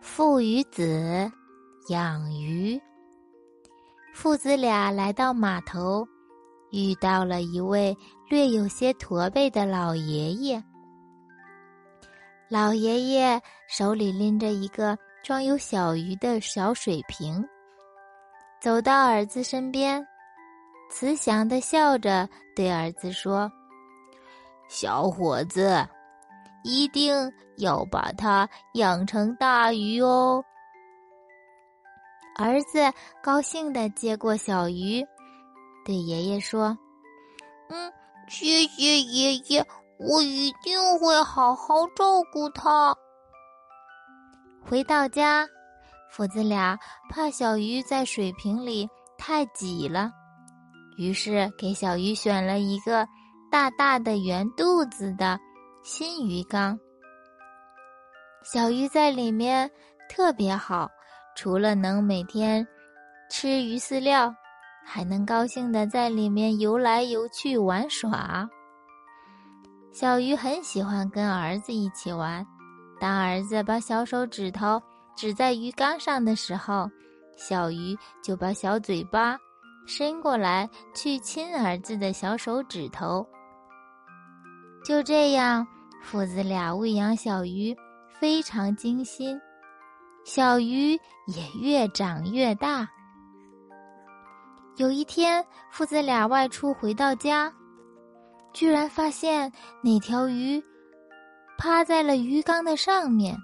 父与子养鱼。父子俩来到码头，遇到了一位略有些驼背的老爷爷。老爷爷手里拎着一个装有小鱼的小水瓶，走到儿子身边，慈祥的笑着对儿子说：“小伙子。”一定要把它养成大鱼哦！儿子高兴的接过小鱼，对爷爷说：“嗯，谢谢爷爷，我一定会好好照顾它。”回到家，父子俩怕小鱼在水瓶里太挤了，于是给小鱼选了一个大大的圆肚子的。新鱼缸，小鱼在里面特别好，除了能每天吃鱼饲料，还能高兴的在里面游来游去玩耍。小鱼很喜欢跟儿子一起玩，当儿子把小手指头指在鱼缸上的时候，小鱼就把小嘴巴伸过来去亲儿子的小手指头。就这样，父子俩喂养小鱼非常精心，小鱼也越长越大。有一天，父子俩外出回到家，居然发现那条鱼趴在了鱼缸的上面，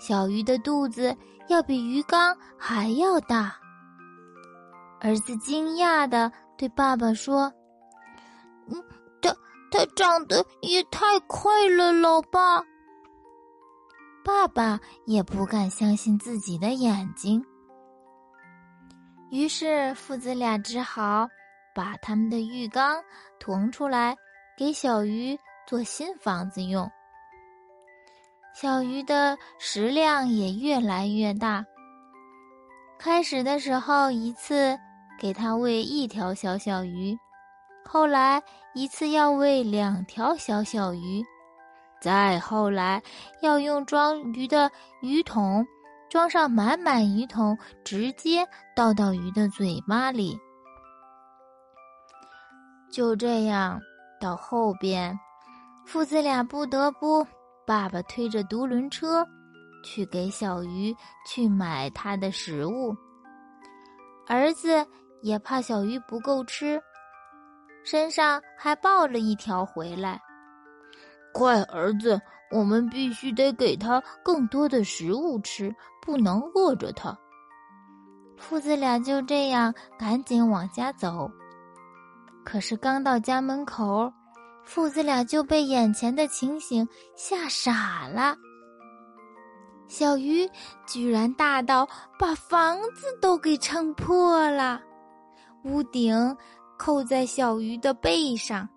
小鱼的肚子要比鱼缸还要大。儿子惊讶的对爸爸说：“嗯。”它长得也太快了，老爸。爸爸也不敢相信自己的眼睛。于是父子俩只好把他们的浴缸腾出来，给小鱼做新房子用。小鱼的食量也越来越大。开始的时候，一次给它喂一条小小鱼。后来一次要喂两条小小鱼，再后来要用装鱼的鱼桶装上满满鱼桶，直接倒到鱼的嘴巴里。就这样，到后边，父子俩不得不爸爸推着独轮车去给小鱼去买它的食物，儿子也怕小鱼不够吃。身上还抱了一条回来，快，儿子，我们必须得给他更多的食物吃，不能饿着他。父子俩就这样赶紧往家走，可是刚到家门口，父子俩就被眼前的情形吓傻了。小鱼居然大到把房子都给撑破了，屋顶。扣在小鱼的背上，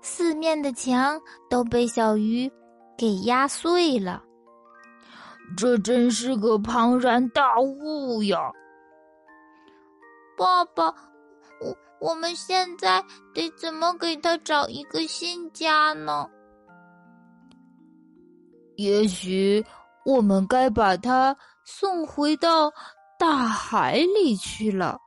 四面的墙都被小鱼给压碎了。这真是个庞然大物呀！爸爸，我我们现在得怎么给他找一个新家呢？也许我们该把它送回到大海里去了。